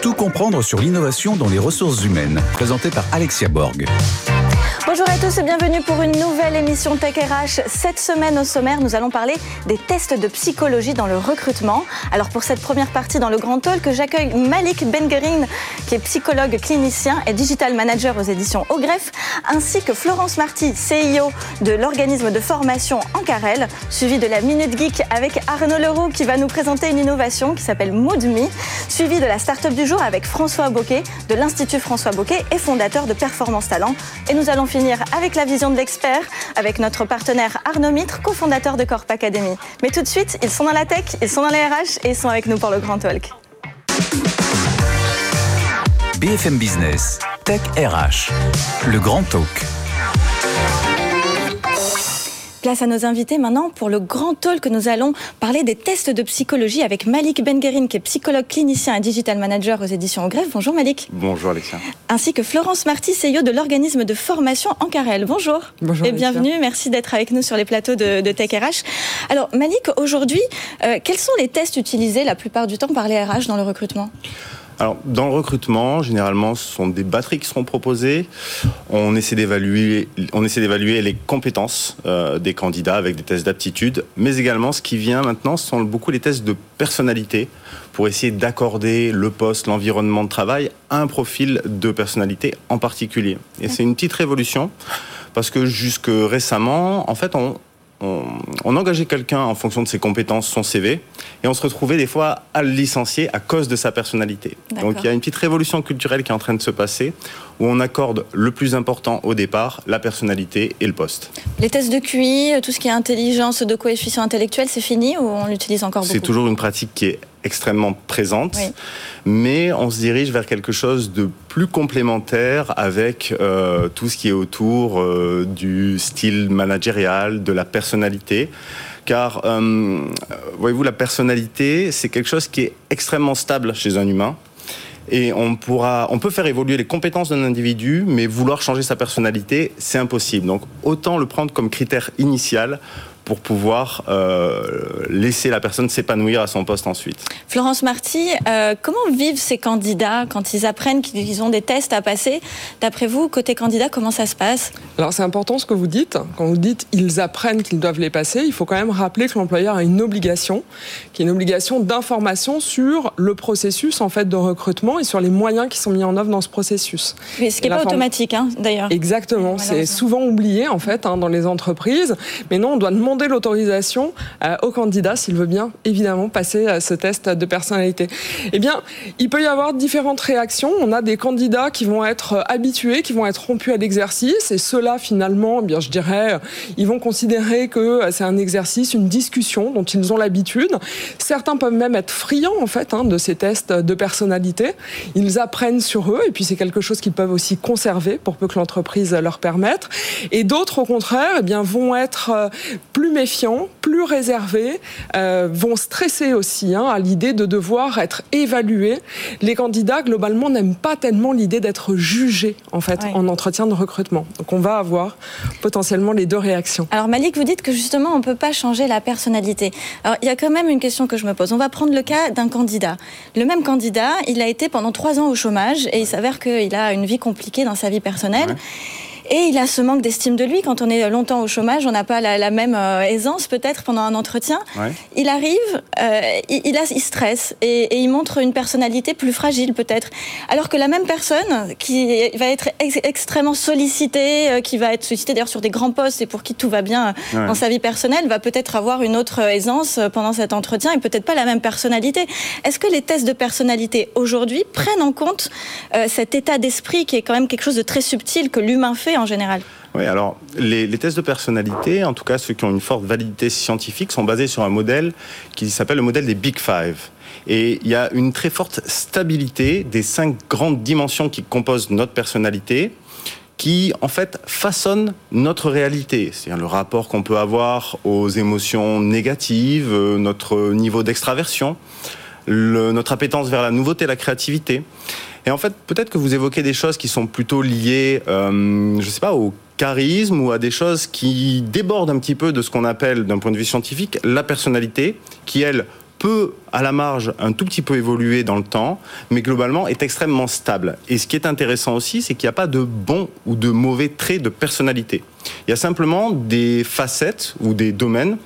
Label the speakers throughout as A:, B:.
A: tout comprendre sur l'innovation dans les ressources humaines, présenté par Alexia Borg.
B: Bonjour à tous et bienvenue pour une nouvelle émission Tech RH. Cette semaine au sommaire, nous allons parler des tests de psychologie dans le recrutement. Alors pour cette première partie dans le Grand Talk, j'accueille Malik Bengerin, qui est psychologue clinicien et digital manager aux éditions Au Greffe, ainsi que Florence Marty, CEO de l'organisme de formation Ancarel, suivi de la Minute Geek avec Arnaud Leroux qui va nous présenter une innovation qui s'appelle MoodMe, suivi de la start-up du avec François Boquet de l'Institut François Boquet et fondateur de Performance Talent. Et nous allons finir avec la vision de l'expert, avec notre partenaire Arnaud Mitre, cofondateur de Corp Academy. Mais tout de suite, ils sont dans la tech, ils sont dans les RH et ils sont avec nous pour le Grand Talk.
A: BFM Business, Tech RH, le Grand Talk.
B: Place à nos invités maintenant pour le grand talk que nous allons parler des tests de psychologie avec Malik Benguerin qui est psychologue clinicien et digital manager aux éditions Au Greffe. Bonjour Malik.
C: Bonjour Alexia.
B: Ainsi que Florence Marty, CEO de l'organisme de formation Ancarel. Bonjour.
D: Bonjour.
B: Et bienvenue. Merci d'être avec nous sur les plateaux de, de Tech RH. Alors Malik, aujourd'hui, euh, quels sont les tests utilisés la plupart du temps par les RH dans le recrutement?
C: Alors, dans le recrutement, généralement, ce sont des batteries qui seront proposées. On essaie d'évaluer, on essaie d'évaluer les compétences euh, des candidats avec des tests d'aptitude, mais également, ce qui vient maintenant, ce sont beaucoup les tests de personnalité pour essayer d'accorder le poste, l'environnement de travail à un profil de personnalité en particulier. Et c'est une petite révolution parce que jusque récemment, en fait, on, on, on, engageait quelqu'un en fonction de ses compétences, son CV, et on se retrouvait des fois à le licencier à cause de sa personnalité. Donc il y a une petite révolution culturelle qui est en train de se passer, où on accorde le plus important au départ, la personnalité et le poste.
B: Les tests de QI, tout ce qui est intelligence de coefficient intellectuel, c'est fini ou on l'utilise encore beaucoup?
C: C'est toujours une pratique qui est extrêmement présente, oui. mais on se dirige vers quelque chose de plus complémentaire avec euh, tout ce qui est autour euh, du style managérial, de la personnalité. Car, euh, voyez-vous, la personnalité, c'est quelque chose qui est extrêmement stable chez un humain. Et on, pourra, on peut faire évoluer les compétences d'un individu, mais vouloir changer sa personnalité, c'est impossible. Donc autant le prendre comme critère initial pour pouvoir euh, laisser la personne s'épanouir à son poste ensuite.
B: Florence Marty, euh, comment vivent ces candidats quand ils apprennent qu'ils ont des tests à passer D'après vous, côté candidat, comment ça se passe
D: Alors c'est important ce que vous dites. Quand vous dites ils apprennent qu'ils doivent les passer, il faut quand même rappeler que l'employeur a une obligation, qui est une obligation d'information sur le processus en fait de recrutement et sur les moyens qui sont mis en œuvre dans ce processus.
B: Mais ce qui n'est pas automatique, hein, d'ailleurs.
D: Exactement, c'est souvent oublié en fait hein, dans les entreprises. Mais non, on doit demander l'autorisation euh, au candidat s'il veut bien évidemment passer à ce test de personnalité. Eh bien, il peut y avoir différentes réactions. On a des candidats qui vont être habitués, qui vont être rompus à l'exercice, et ceux-là finalement, eh bien, je dirais, ils vont considérer que c'est un exercice, une discussion dont ils ont l'habitude. Certains peuvent même être friands en fait hein, de ces tests de personnalité. Ils apprennent sur eux, et puis c'est quelque chose qu'ils peuvent aussi conserver pour peu que l'entreprise leur permette. Et d'autres, au contraire, eh bien, vont être plus méfiants, plus réservés, euh, vont stresser aussi hein, à l'idée de devoir être évalués. Les candidats, globalement, n'aiment pas tellement l'idée d'être jugés, en fait, ouais. en entretien de recrutement. Donc, on va avoir potentiellement les deux réactions.
B: Alors, Malik, vous dites que justement, on ne peut pas changer la personnalité. Alors, il y a quand même une question que je me pose. On va prendre le cas d'un candidat. Le même candidat, il a été pendant trois ans au chômage et il s'avère qu'il a une vie compliquée dans sa vie personnelle. Ouais. Et il a ce manque d'estime de lui. Quand on est longtemps au chômage, on n'a pas la, la, même euh, aisance peut-être pendant un entretien. Ouais. Il arrive, euh, il, il, a, il stresse et, et, il montre une personnalité plus fragile peut-être. Alors que la même personne qui va être ex extrêmement sollicitée, euh, qui va être sollicitée d'ailleurs sur des grands postes et pour qui tout va bien ouais. dans sa vie personnelle, va peut-être avoir une autre aisance pendant cet entretien et peut-être pas la même personnalité. Est-ce que les tests de personnalité aujourd'hui prennent en compte cet état d'esprit qui est quand même quelque chose de très subtil que l'humain fait général
C: oui, alors les, les, tests de personnalité, en tout cas ceux qui ont une forte validité scientifique, sont basés sur un modèle qui s'appelle le modèle des Big Five. Et il y a une très forte stabilité des cinq grandes dimensions qui composent notre personnalité qui en fait façonnent notre réalité. C'est le rapport qu'on peut avoir aux émotions négatives, notre niveau d'extraversion, notre appétence vers la nouveauté, la créativité. Et en fait, peut-être que vous évoquez des choses qui sont plutôt liées, euh, je sais pas, au charisme ou à des choses qui débordent un petit peu de ce qu'on appelle, d'un point de vue scientifique, la personnalité, qui elle peut à la marge un tout petit peu évoluer dans le temps, mais globalement est extrêmement stable. Et ce qui est intéressant aussi, c'est qu'il n'y a pas de bons ou de mauvais traits de personnalité. Il y a simplement des facettes ou des domaines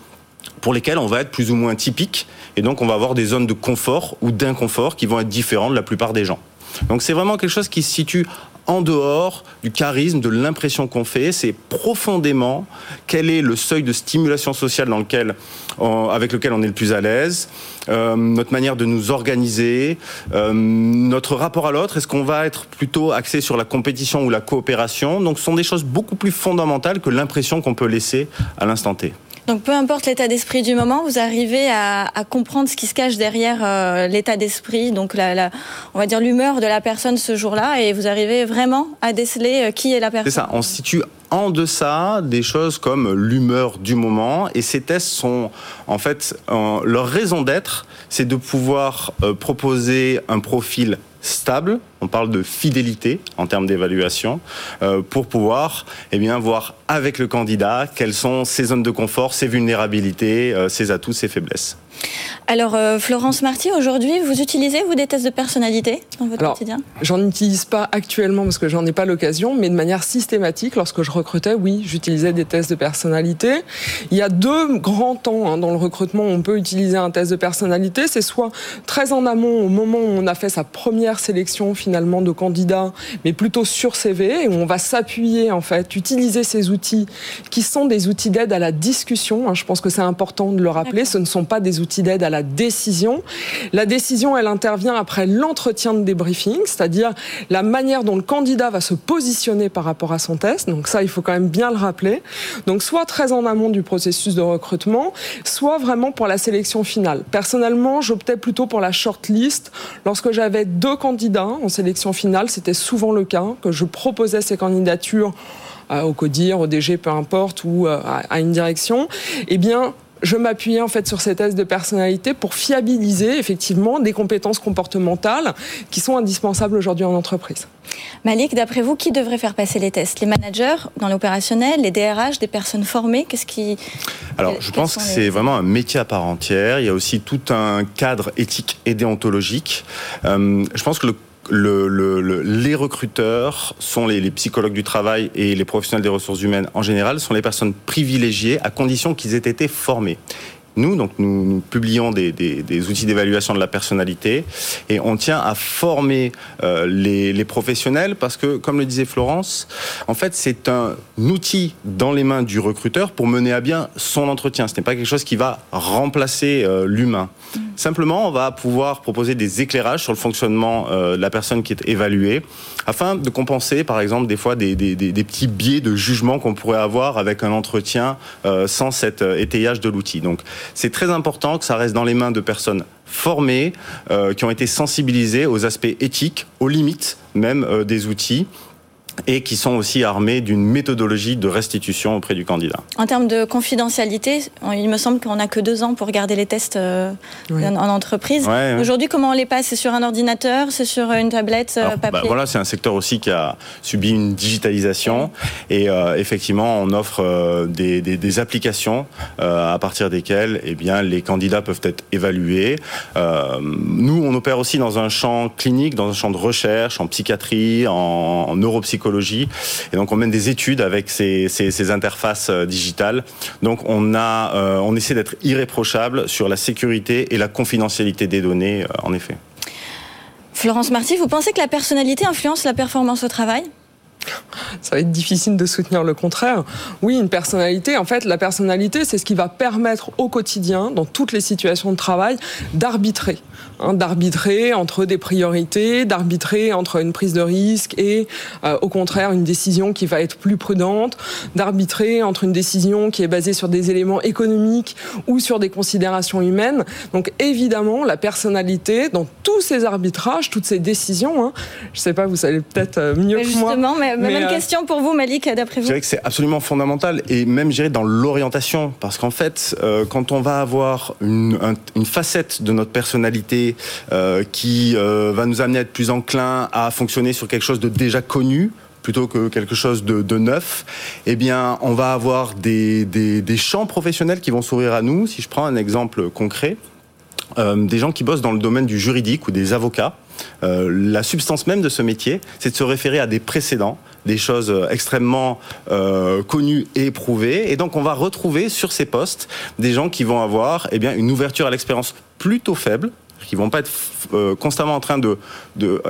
C: pour lesquels on va être plus ou moins typique, et donc on va avoir des zones de confort ou d'inconfort qui vont être différentes de la plupart des gens. Donc c'est vraiment quelque chose qui se situe en dehors du charisme, de l'impression qu'on fait. C'est profondément quel est le seuil de stimulation sociale dans lequel, avec lequel on est le plus à l'aise, euh, notre manière de nous organiser, euh, notre rapport à l'autre. Est-ce qu'on va être plutôt axé sur la compétition ou la coopération? Donc, ce sont des choses beaucoup plus fondamentales que l'impression qu'on peut laisser à l'instant T.
B: Donc peu importe l'état d'esprit du moment, vous arrivez à, comprendre ce qui se cache derrière euh, l'état d'esprit, donc la, on va dire l'humeur de la personne ce jour-là, et vous arrivez vraiment à déceler euh, qui est la personne.
C: C'est ça, on se situe en deçà des choses comme l'humeur du moment, et ces tests sont en fait leur raison d'être, c'est de pouvoir euh, proposer un profil stable, on parle de fidélité en termes d'évaluation, euh, pour pouvoir eh bien, voir avec le candidat quelles sont ses zones de confort, ses vulnérabilités, euh, ses atouts, ses faiblesses.
B: Alors, euh, Florence Marty, aujourd'hui, vous utilisez, vous, des tests de personnalité dans votre quotidien?
D: J'en utilise pas actuellement parce que j'en ai pas l'occasion, mais de manière systématique, lorsque je recrutais, oui, j'utilisais des tests de personnalité. Il y a deux grands temps hein, dans le recrutement où on peut utiliser un test de personnalité. C'est soit très en amont, au moment où on a fait sa première sélection finalement de candidats, mais plutôt sur CV, et où on va s'appuyer, en fait, utiliser ces outils qui sont des outils d'aide à la discussion. Hein. je pense que c'est important de le rappeler. Ce ne sont pas des outils d'aide à la décision. La décision, elle intervient après l'entretien de débriefing, c'est-à-dire la manière dont le candidat va se positionner par rapport à son test. Donc ça, il faut quand même bien le rappeler. Donc soit très en amont du processus de recrutement, soit vraiment pour la sélection finale. Personnellement, j'optais plutôt pour la shortlist. Lorsque j'avais deux candidats en sélection finale, c'était souvent le cas que je proposais ces candidatures au CODIR, au DG, peu importe, ou euh, à une direction, eh bien, je m'appuyais en fait sur ces tests de personnalité pour fiabiliser effectivement des compétences comportementales qui sont indispensables aujourd'hui en entreprise.
B: Malik, d'après vous, qui devrait faire passer les tests? Les managers dans l'opérationnel, les DRH, des personnes formées? Qu'est-ce qui
C: Alors, je pense que c'est vraiment un métier à part entière. Il y a aussi tout un cadre éthique et déontologique. Euh, je pense que le le, les recruteurs sont les, psychologues du travail et les professionnels des ressources humaines en général sont les personnes privilégiées à condition qu'ils aient été formés. Nous, donc, nous, publions des, outils d'évaluation de la personnalité et on tient à former euh, les, professionnels parce que, comme le disait Florence, en fait, c'est un outil dans les mains du recruteur pour mener à bien son entretien. Ce n'est pas quelque chose qui va remplacer euh, l'humain. Simplement, on va pouvoir proposer des éclairages sur le fonctionnement euh, de la personne qui est évaluée afin de compenser, par exemple, des fois des, petits biais de jugement qu'on pourrait avoir avec un entretien sans cet étayage de l'outil. Donc, c'est très important que ça reste dans les mains de personnes formées, euh, qui ont été sensibilisées aux aspects éthiques, aux limites même euh, des outils et qui sont aussi armés d'une méthodologie de restitution auprès du candidat.
B: En termes de confidentialité, il me semble qu'on n'a que deux ans pour garder les tests euh, en entreprise. Aujourd'hui, comment on les passe? C'est sur un ordinateur? C'est sur une tablette euh, papier
C: bah, Voilà, c'est un secteur aussi qui a subi une digitalisation. Et euh, effectivement, on offre des, des, applications à partir desquelles eh bien, les candidats peuvent être évalués. nous, on opère aussi dans un champ clinique, dans un champ de recherche, en psychiatrie, en, en neuropsychologie et donc on mène des études avec ces, interfaces euh, digitales. Donc on a, euh, on essaie d'être irréprochable sur la sécurité et la confidentialité des données, euh, en effet.
B: Florence Marty, vous pensez que la personnalité influence la performance au travail?
D: Ça va être difficile de soutenir le contraire. Oui, une personnalité, en fait, la personnalité, c'est ce qui va permettre au quotidien, dans toutes les situations de travail, d'arbitrer. Hein, d'arbitrer entre des priorités, d'arbitrer entre une prise de risque et, euh, au contraire, une décision qui va être plus prudente, d'arbitrer entre une décision qui est basée sur des éléments économiques ou sur des considérations humaines. Donc, évidemment, la personnalité, dans tous ces arbitrages, toutes ces décisions, hein, je ne sais pas, vous savez peut-être euh, mieux que moi.
B: Justement, mais, même euh, question pour vous, Malik, d'après vous.
C: Je dirais que c'est absolument fondamental et même, je dans l'orientation, parce qu'en fait, quand on va avoir une, une facette de notre personnalité euh, qui euh, va nous amener à être plus enclin à fonctionner sur quelque chose de déjà connu plutôt que quelque chose de, neuf, eh bien, on va avoir des, des champs professionnels qui vont s'ouvrir à nous. Si je prends un exemple concret, des gens qui bossent dans le domaine du juridique ou des avocats. La substance même de ce métier, c'est de se référer à des précédents, des choses extrêmement connues et éprouvées. Et donc, on va retrouver sur ces postes des gens qui vont avoir eh bien, une ouverture à l'expérience plutôt faible, qui vont pas être euh, constamment en train de,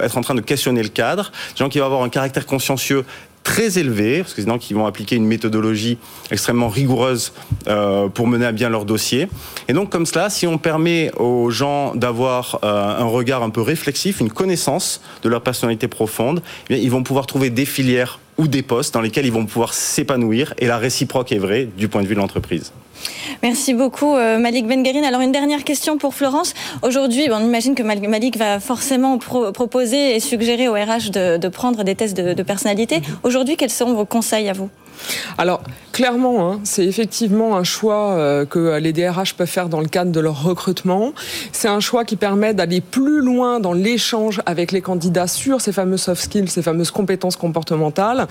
C: être en train de questionner le cadre, des gens qui vont avoir un caractère consciencieux très élevé, parce que gens qui vont appliquer une méthodologie extrêmement rigoureuse euh, pour mener à bien leur dossier. Et donc comme cela, si on permet aux gens d'avoir euh, un regard un peu réflexif, une connaissance de leur personnalité profonde, eh ils vont pouvoir trouver des filières ou des postes dans lesquels ils vont pouvoir s'épanouir. Et la réciproque est vraie du point de vue de l'entreprise.
B: Merci beaucoup euh, Malik Benguerine. Alors une dernière question pour Florence. Aujourd'hui, on imagine que Malik va forcément proposer et suggérer au RH de, prendre des tests de, de personnalité. Aujourd'hui, quels sont vos conseils à vous?
D: Alors, clairement, hein, c'est effectivement un choix euh, que les DRH peuvent faire dans le cadre de leur recrutement. C'est un choix qui permet d'aller plus loin dans l'échange avec les candidats sur ces fameux soft skills, ces fameuses compétences comportementales.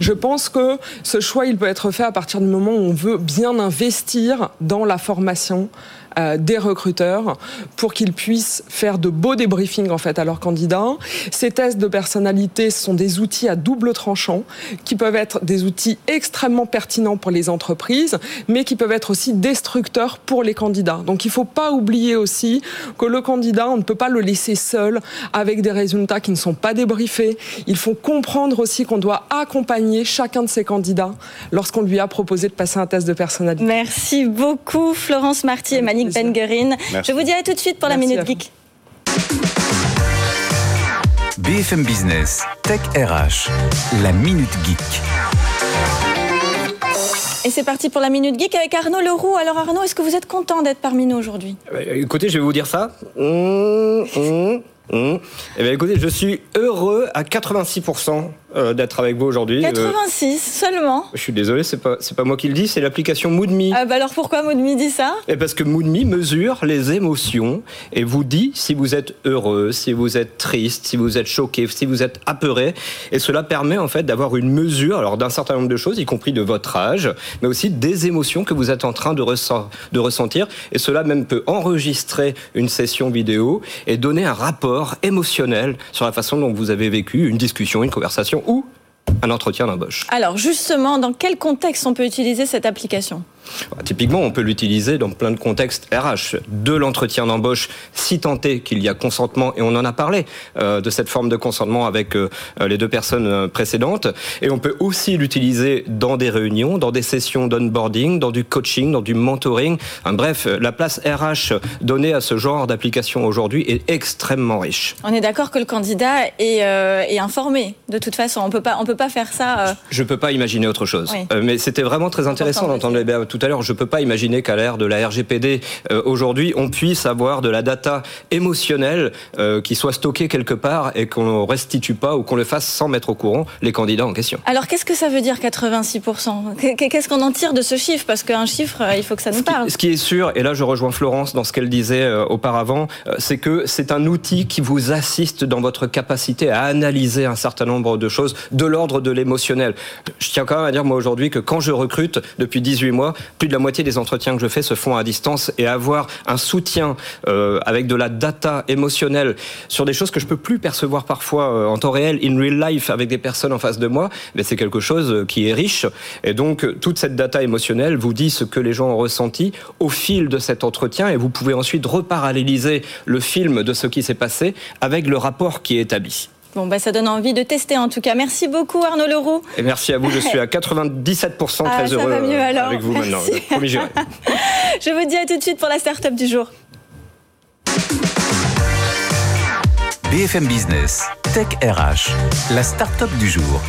D: Je pense que ce choix, il peut être fait à partir du moment où on veut bien investir dans la formation euh, des recruteurs pour qu'ils puissent faire de beaux débriefings en fait à leurs candidats. Ces tests de personnalité sont des outils à double tranchant qui peuvent être des outils extrêmement pertinents pour les entreprises, mais qui peuvent être aussi destructeurs pour les candidats. Donc il ne faut pas oublier aussi que le candidat, on ne peut pas le laisser seul avec des résultats qui ne sont pas débriefés. Il faut comprendre aussi qu'on doit accompagner chacun de ces candidats lorsqu'on lui a proposé de passer un test de personnalité.
B: Merci beaucoup Florence Marty et Mani je vous dis à tout de suite pour la Minute Geek.
A: BFM Business, Tech RH, la Minute Geek.
B: Et c'est parti pour la Minute Geek avec Arnaud Leroux. Alors Arnaud, est-ce que vous êtes content d'être parmi nous aujourd'hui?
E: Euh, Écoutez, je vais vous dire ça. Mmh, mmh, mmh. Eh bien, écoutez, je suis heureux à 86% euh, d'être avec vous aujourd'hui.
B: 86 euh, seulement
E: Je suis désolé, c'est pas, c'est pas moi qui le dis, c'est l'application MoodMe.
B: Ah bah alors pourquoi MoodMe dit ça?
E: Et Parce que MoodMe mesure les émotions et vous dit si vous êtes heureux, si vous êtes triste, si vous êtes choqué, si vous êtes apeuré. Et cela permet en fait d'avoir une mesure alors d'un certain nombre de choses, y compris de votre âge, mais aussi des émotions que vous êtes en train de, de ressentir. Et cela même peut enregistrer une session vidéo et donner un rapport émotionnel sur la façon dont vous avez vécu une discussion, une conversation ou un entretien d'embauche.
B: Alors justement, dans quel contexte on peut utiliser cette application?
E: Bah, typiquement, on peut l'utiliser dans plein de contextes RH, de l'entretien d'embauche, si tant est qu'il y a consentement, et on en a parlé euh, de cette forme de consentement avec euh, les deux personnes euh, précédentes, et on peut aussi l'utiliser dans des réunions, dans des sessions d'onboarding, dans du coaching, dans du mentoring. bref, la place RH donnée à ce genre d'application aujourd'hui est extrêmement riche.
B: On est d'accord que le candidat est, informé, de toute façon, on peut pas, on peut pas faire ça.
E: Je peux pas imaginer autre chose, mais c'était vraiment très intéressant d'entendre les tout à l'heure, je ne peux pas imaginer qu'à l'ère de la RGPD, euh, aujourd'hui, on puisse avoir de la data émotionnelle euh, qui soit stockée quelque part et qu'on ne restitue pas ou qu'on le fasse sans mettre au courant les candidats en question.
B: Alors, qu'est-ce que ça veut dire 86% Qu'est-ce qu'on en tire de ce chiffre? Parce qu'un chiffre, euh, il faut que ça nous parle.
E: Ce qui, est sûr, et là je rejoins Florence dans ce qu'elle disait auparavant, c'est que c'est un outil qui vous assiste dans votre capacité à analyser un certain nombre de choses de l'ordre de l'émotionnel. Je tiens quand même à dire, moi, aujourd'hui, que quand je recrute depuis 18 mois, plus de la moitié des entretiens que je fais se font à distance et avoir un soutien euh, avec de la data émotionnelle sur des choses que je peux plus percevoir parfois euh, en temps réel, in real life, avec des personnes en face de moi, mais c'est quelque chose qui est riche. Et donc, toute cette data émotionnelle vous dit ce que les gens ont ressenti au fil de cet entretien et vous pouvez ensuite reparalléliser le film de ce qui s'est passé avec le rapport qui est établi.
B: Bon, bah, ça donne envie de tester en tout cas. Merci beaucoup Arnaud Leroux.
E: Et merci à vous, je suis à 97% très ah, heureux avec vous maintenant.
B: je vous dis à tout de suite pour la start-up du jour.
A: BFM Business, Tech RH, la start-up du jour.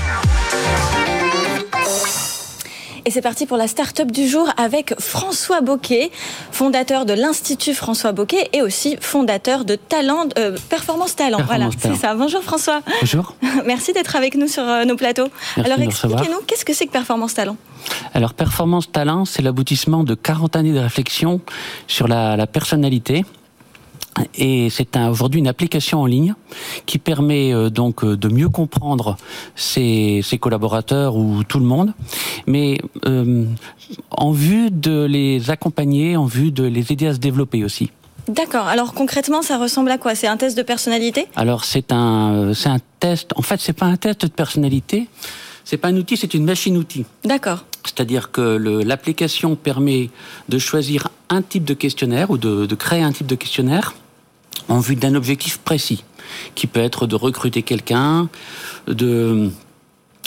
B: Et c'est parti pour la start-up du jour avec François Boquet, fondateur de l'Institut François Boquet et aussi fondateur de Talent, euh, Performance Talent. voilà, c'est ça. Bonjour François.
F: Bonjour.
B: Merci d'être avec nous sur euh, nos plateaux. Alors expliquez-nous, qu'est-ce que c'est que Performance Talent?
F: Alors Performance Talent, c'est l'aboutissement de 40 années de réflexion sur la personnalité et c'est aujourd'hui une application en ligne qui permet euh, donc euh, de mieux comprendre ses, collaborateurs ou tout le monde, mais euh, en vue de les accompagner, en vue de les aider à se développer aussi.
B: D'accord. Alors concrètement, ça ressemble à quoi? C'est un test de personnalité?
F: Alors c'est un, c'est un test. En fait, c'est pas un test de personnalité. C'est pas un outil, c'est une machine-outil.
B: D'accord.
F: C'est-à-dire que l'application permet de choisir un type de questionnaire ou de, de créer un type de questionnaire en vue d'un objectif précis, qui peut être de recruter quelqu'un, de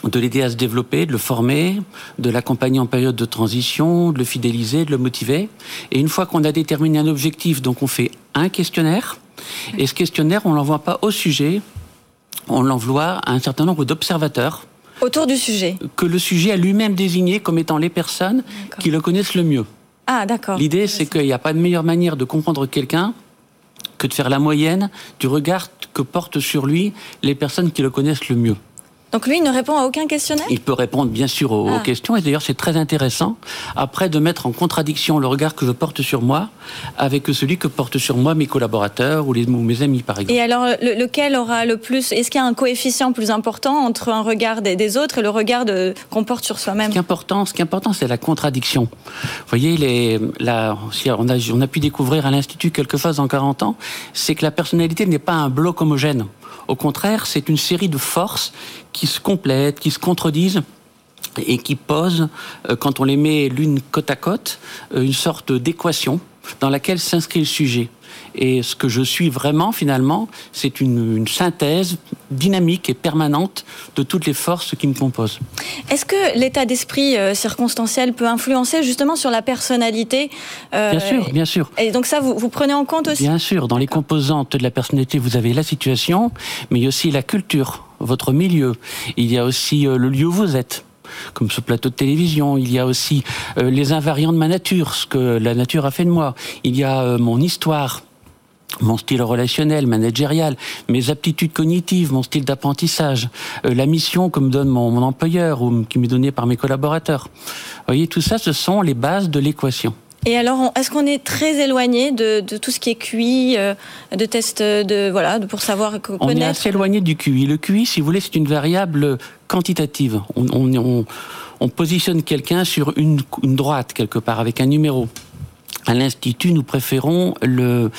F: de l'aider à se développer, de le former, de l'accompagner en période de transition, de le fidéliser, de le motiver. Et une fois qu'on a déterminé un objectif, donc on fait un questionnaire. Et ce questionnaire, on l'envoie pas au sujet, on l'envoie à un certain nombre d'observateurs.
B: Autour du sujet.
F: Que le sujet a lui-même désigné comme étant les personnes qui le connaissent le mieux.
B: Ah, d'accord.
F: L'idée, c'est qu'il n'y a pas de meilleure manière de comprendre quelqu'un que de faire la moyenne du regard que portent sur lui les personnes qui le connaissent le mieux.
B: Donc lui, il ne répond à aucun questionnaire
F: Il peut répondre bien sûr aux,
B: Ah.
F: questions et d'ailleurs c'est très intéressant après de mettre en contradiction le regard que je porte sur moi avec celui que portent sur moi mes collaborateurs ou, les, ou mes amis par exemple.
B: Et alors, le- lequel aura le plus Est-ce qu'il y a un coefficient plus important entre un regard des, des autres et le regard qu'on porte sur soi-même
F: Ce qui est important, ce qui est important, c'est la contradiction. Vous voyez, les, la, si on, a, on a pu découvrir à l'Institut quelque chose en 40 ans, c'est que la personnalité n'est pas un bloc homogène. Au contraire, c'est une série de forces qui se complètent, qui se contredisent et qui posent, euh, quand on les met l'une côte à côte, euh, une sorte d'équation dans laquelle s'inscrit le sujet. Et ce que je suis vraiment, finalement, c'est une, une synthèse dynamique et permanente de toutes les forces qui me composent.
B: Est-ce que l'état d'esprit euh, circonstanciel peut influencer justement sur la personnalité euh,
F: Bien sûr, bien sûr.
B: Et donc ça, vous, vous prenez en compte aussi
F: Bien sûr, dans les composantes de la personnalité, vous avez la situation, mais il y a aussi la culture, votre milieu. Il y a aussi euh, le lieu où vous êtes comme ce plateau de télévision, il y a aussi euh, les invariants de ma nature, ce que la nature a fait de moi. Il y a euh, mon histoire, mon style relationnel, managérial, mes aptitudes cognitives, mon style d'apprentissage, euh, la mission que me donne mon, mon employeur ou qui m'est donnée par mes collaborateurs. Vous voyez, tout ça, ce sont les bases de l'équation.
B: Et alors, est-ce qu'on est très éloigné de, de tout ce qui est QI, euh, de tests de voilà, de, pour savoir co-
F: On est
B: connaître
F: assez éloigné du QI. Le QI, si vous voulez, c'est une variable quantitative. On, on- on- on positionne quelqu'un sur une, une droite, quelque part, avec un numéro. À l'Institut, nous préférons le,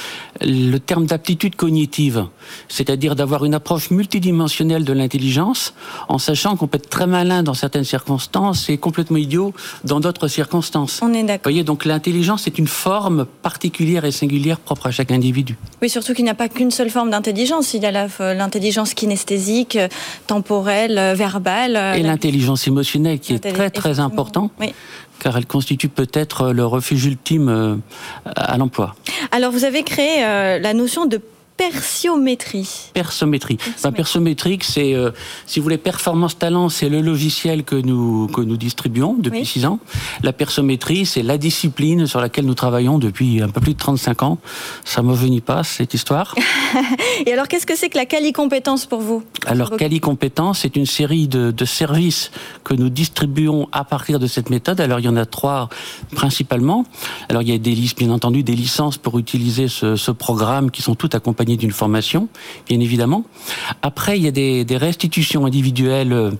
F: le terme d'aptitude cognitive, c'est-à-dire d'avoir une approche multidimensionnelle de l'intelligence, en sachant qu'on peut être très malin dans certaines circonstances et complètement idiot dans d'autres circonstances.
B: On est
F: Vous
B: d'accord.
F: voyez, donc l'intelligence est une forme particulière et singulière propre à chaque individu.
B: Oui, surtout qu'il n'y a pas qu'une seule forme d'intelligence. Il y a la- l'intelligence kinesthésique, euh, temporelle, euh, verbale. euh,
F: Et l'intelligence émotionnelle qui est très très
B: effectivement.
F: important,
B: Oui.
F: Car elle constitue peut-être le refuge ultime euh, à l'emploi.
B: Alors, vous avez créé euh, la notion de persiométrie.
F: Persométrie. Enfin, persométrique, c'est, euh, si vous voulez, performance talent, c'est le logiciel que nous que nous distribuons depuis
B: Oui.
F: six ans. La persométrie, c'est la discipline sur laquelle nous travaillons depuis un peu plus de 35 ans. Ça me venit pas cette histoire.
B: Et alors, qu'est-ce que c'est que la quali-compétence pour vous?
F: Alors, Cali Compétences, c'est une série de, de services que nous distribuons à partir de cette méthode. Alors, il y en a trois principalement. Alors, il y a des listes, bien entendu, des licences pour utiliser ce, ce programme qui sont toutes accompagnées d'une formation, bien évidemment. Après, il y a des, des restitutions individuelles. euh,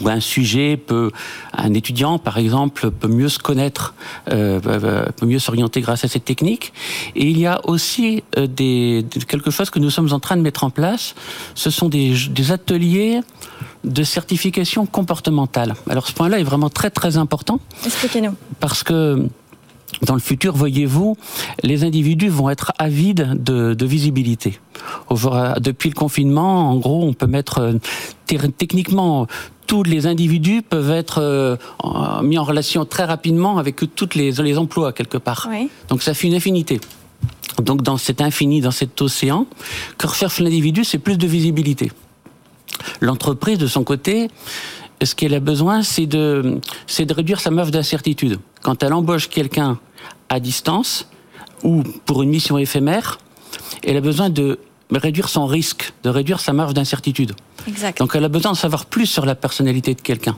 F: où un sujet peut, un étudiant par exemple, peut mieux se connaître, euh, euh, peut mieux s'orienter grâce à cette technique. Et il y a aussi des- quelque chose que nous sommes en train de mettre en place. Ce sont des, des ateliers de certification comportementale. Alors ce point-là est vraiment très très important
B: Expliquez-nous.
F: parce que dans le futur, voyez-vous, les individus vont être avides de, de visibilité. Depuis le confinement, en gros, on peut mettre euh, techniquement tous les individus peuvent être euh, mis en relation très rapidement avec toutes les, les emplois quelque part.
B: Oui.
F: Donc ça fait une infinité. Donc dans cet infini, dans cet océan, que recherche l'individu, c'est plus de visibilité. L'entreprise, de son côté, ce qu'elle a besoin, c'est de, c'est de réduire sa marge d'incertitude. Quand elle embauche quelqu'un à distance ou pour une mission éphémère, elle a besoin de réduire son risque, de réduire sa marge d'incertitude.
B: Exact.
F: Donc elle a besoin de savoir plus sur la personnalité de quelqu'un.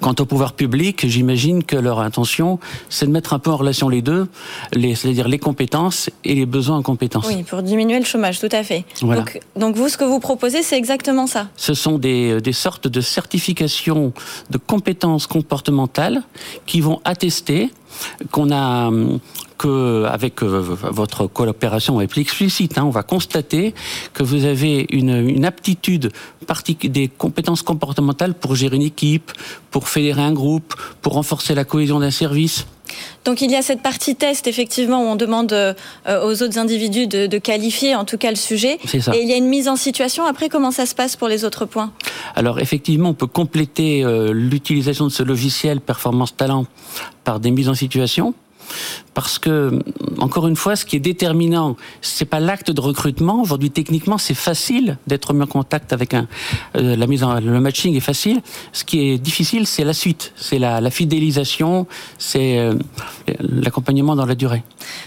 F: Quant au pouvoir public, j'imagine que leur intention, c'est de mettre un peu en relation les deux, les- c'est-à-dire les compétences et les besoins en compétences.
B: Oui, pour diminuer le chômage, tout à fait.
F: Voilà.
B: Donc, donc vous, ce que vous proposez, c'est exactement ça.
F: Ce sont des, des sortes de certifications de compétences comportementales qui vont attester qu'on a que avec votre coopération est plus explicite, hein, on va constater que vous avez une aptitude des compétences comportementales pour gérer une équipe, pour fédérer un groupe, pour renforcer la cohésion d'un service.
B: Donc il y a cette partie test, effectivement, où on demande euh, aux autres individus de, qualifier en tout cas le sujet.
F: Ça.
B: Et il y a une mise en situation. Après, comment ça se passe pour les autres points?
F: Alors effectivement, on peut compléter euh, l'utilisation de ce logiciel Performance Talent par des mises en situation parce que encore une fois, ce qui est déterminant, c'est pas l'acte de recrutement. Aujourd'hui, techniquement, c'est facile d'être mis en contact avec un. Euh, la mise en, le matching est facile. Ce qui est difficile, c'est la suite, c'est la, fidélisation, c'est euh, l'accompagnement dans la durée.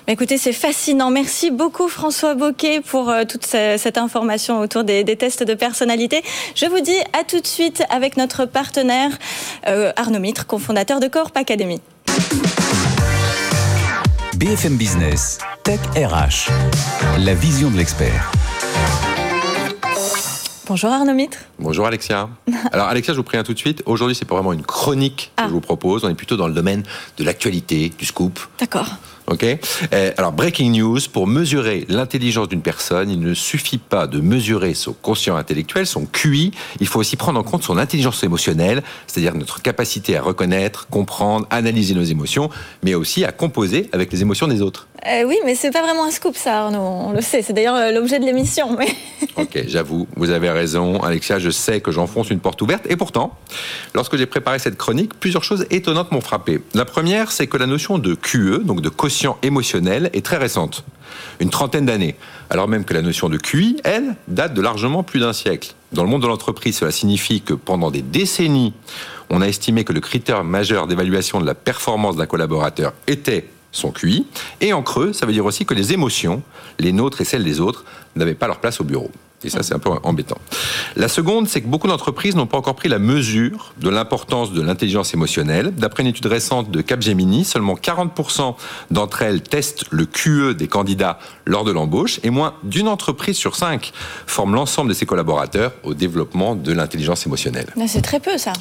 B: Écoutez, c'est fascinant. Merci beaucoup François Boquet pour euh, toute cette information autour des, tests de personnalité. Je vous dis à tout de suite avec notre partenaire Arnaud Mitre, cofondateur de Corp Academy.
A: BFM Business, Tech RH, la vision de l'expert.
B: Bonjour Arnaud Mitre.
G: Bonjour Alexia. Alors Alexia, je vous préviens tout de suite, aujourd'hui c'est pas vraiment une chronique que ah. je vous propose, on est plutôt dans le domaine de l'actualité, du scoop.
B: D'accord.
G: Ok. Eh, alors breaking news pour mesurer l'intelligence d'une personne, il ne suffit pas de mesurer son quotient intellectuel, son QI. Il faut aussi prendre en compte son intelligence émotionnelle, c'est-à-dire notre capacité à reconnaître, comprendre, analyser nos émotions, mais aussi à composer avec les émotions des autres.
B: Euh, oui, mais c'est pas vraiment un scoop, ça, Arnaud. On le sait. C'est d'ailleurs euh, l'objet de l'émission. Mais...
G: ok, j'avoue, vous avez raison, Alexia. Je sais que j'enfonce une porte ouverte. Et pourtant, lorsque j'ai préparé cette chronique, plusieurs choses étonnantes m'ont frappé. La première, c'est que la notion de QE, donc de quotient émotionnel, est très récente, une trentaine d'années. Alors même que la notion de QI, elle, date de largement plus d'un siècle. Dans le monde de l'entreprise, cela signifie que pendant des décennies, on a estimé que le critère majeur d'évaluation de la performance d'un collaborateur était son QI. Et en creux, ça veut dire aussi que les émotions, les nôtres et celles des autres, n'avaient pas leur place au bureau. Et ça, c'est un peu embêtant. La seconde, c'est que beaucoup d'entreprises n'ont pas encore pris la mesure de l'importance de l'intelligence émotionnelle. D'après une étude récente de Capgemini, seulement 40% d'entre elles testent le QE des candidats lors de l'embauche et moins d'une entreprise sur cinq forme l'ensemble de ses collaborateurs au développement de l'intelligence émotionnelle.
B: C'est très peu, ça.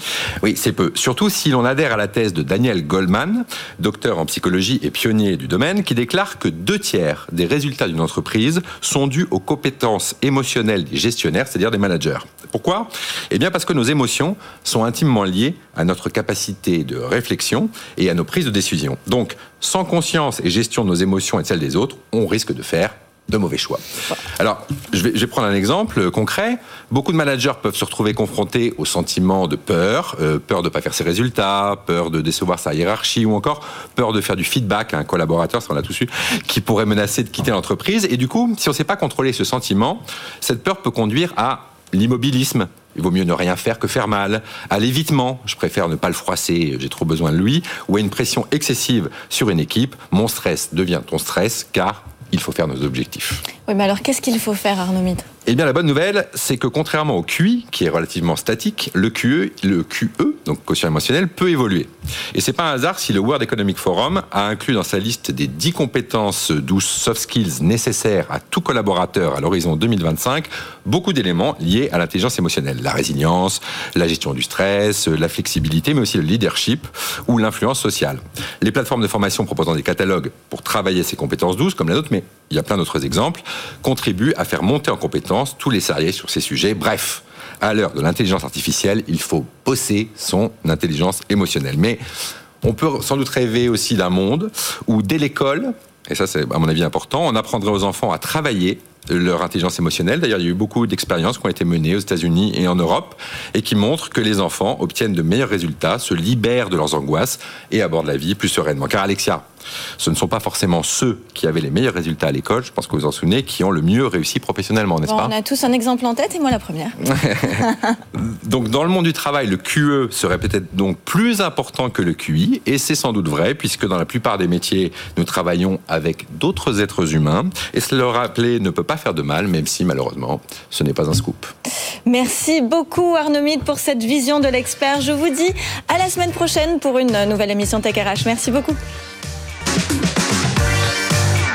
G: Oui, c'est peu. Surtout si l'on adhère à la thèse de Daniel Goldman, docteur en psychologie et pionnier du domaine, qui déclare que deux tiers des résultats d'une entreprise sont dus aux compétences émotionnelles des gestionnaires, c'est-à-dire des managers. Pourquoi? Eh bien parce que nos émotions sont intimement liées à notre capacité de réflexion et à nos prises de décision. Donc, sans conscience et gestion de nos émotions et de celles des autres, on risque de faire de mauvais choix. Alors, je vais, prendre un exemple concret. Beaucoup de managers peuvent se retrouver confrontés au sentiment de peur, euh, peur de ne pas faire ses résultats, peur de décevoir sa hiérarchie ou encore peur de faire du feedback à un collaborateur, ça on a tous eu, qui pourrait menacer de quitter l'entreprise. Et du coup, si on ne sait pas contrôler ce sentiment, cette peur peut conduire à l'immobilisme, il vaut mieux ne rien faire que faire mal, à l'évitement, je préfère ne pas le froisser, j'ai trop besoin de lui, ou à une pression excessive sur une équipe, mon stress devient ton stress car il faut faire nos objectifs.
B: Oui, mais alors qu'est-ce qu'il faut faire, Arnaud
G: eh bien, la bonne nouvelle, c'est que contrairement au QI, qui est relativement statique, le QE, le QE, donc quotient émotionnel, peut évoluer. Et c'est pas un hasard si le World Economic Forum a inclus dans sa liste des 10 compétences douces soft skills nécessaires à tout collaborateur à l'horizon 2025, beaucoup d'éléments liés à l'intelligence émotionnelle. La résilience, la gestion du stress, la flexibilité, mais aussi le leadership ou l'influence sociale. Les plateformes de formation proposant des catalogues pour travailler ces compétences douces, comme la nôtre, mais il y a plein d'autres exemples, contribuent à faire monter en compétence tous les salariés sur ces sujets. Bref, à l'heure de l'intelligence artificielle, il faut bosser son intelligence émotionnelle. Mais on peut sans doute rêver aussi d'un monde où dès l'école, et ça c'est à mon avis important, on apprendrait aux enfants à travailler leur intelligence émotionnelle. D'ailleurs, il y a eu beaucoup d'expériences qui ont été menées aux États-Unis et en Europe et qui montrent que les enfants obtiennent de meilleurs résultats, se libèrent de leurs angoisses et abordent la vie plus sereinement. Car Alexia, ce ne sont pas forcément ceux qui avaient les meilleurs résultats à l'école, je pense que vous en souvenez, qui ont le mieux réussi professionnellement, n'est-ce pas
B: On a tous un exemple en tête et moi la première.
G: donc dans le monde du travail, le QE serait peut-être donc plus important que le QI et c'est sans doute vrai puisque dans la plupart des métiers, nous travaillons avec d'autres êtres humains et se le rappeler ne peut pas faire de mal, même si malheureusement ce n'est pas un scoop.
B: Merci beaucoup Arnaud Mide pour cette vision de l'expert. Je vous dis à la semaine prochaine pour une nouvelle émission Tech RH. Merci beaucoup.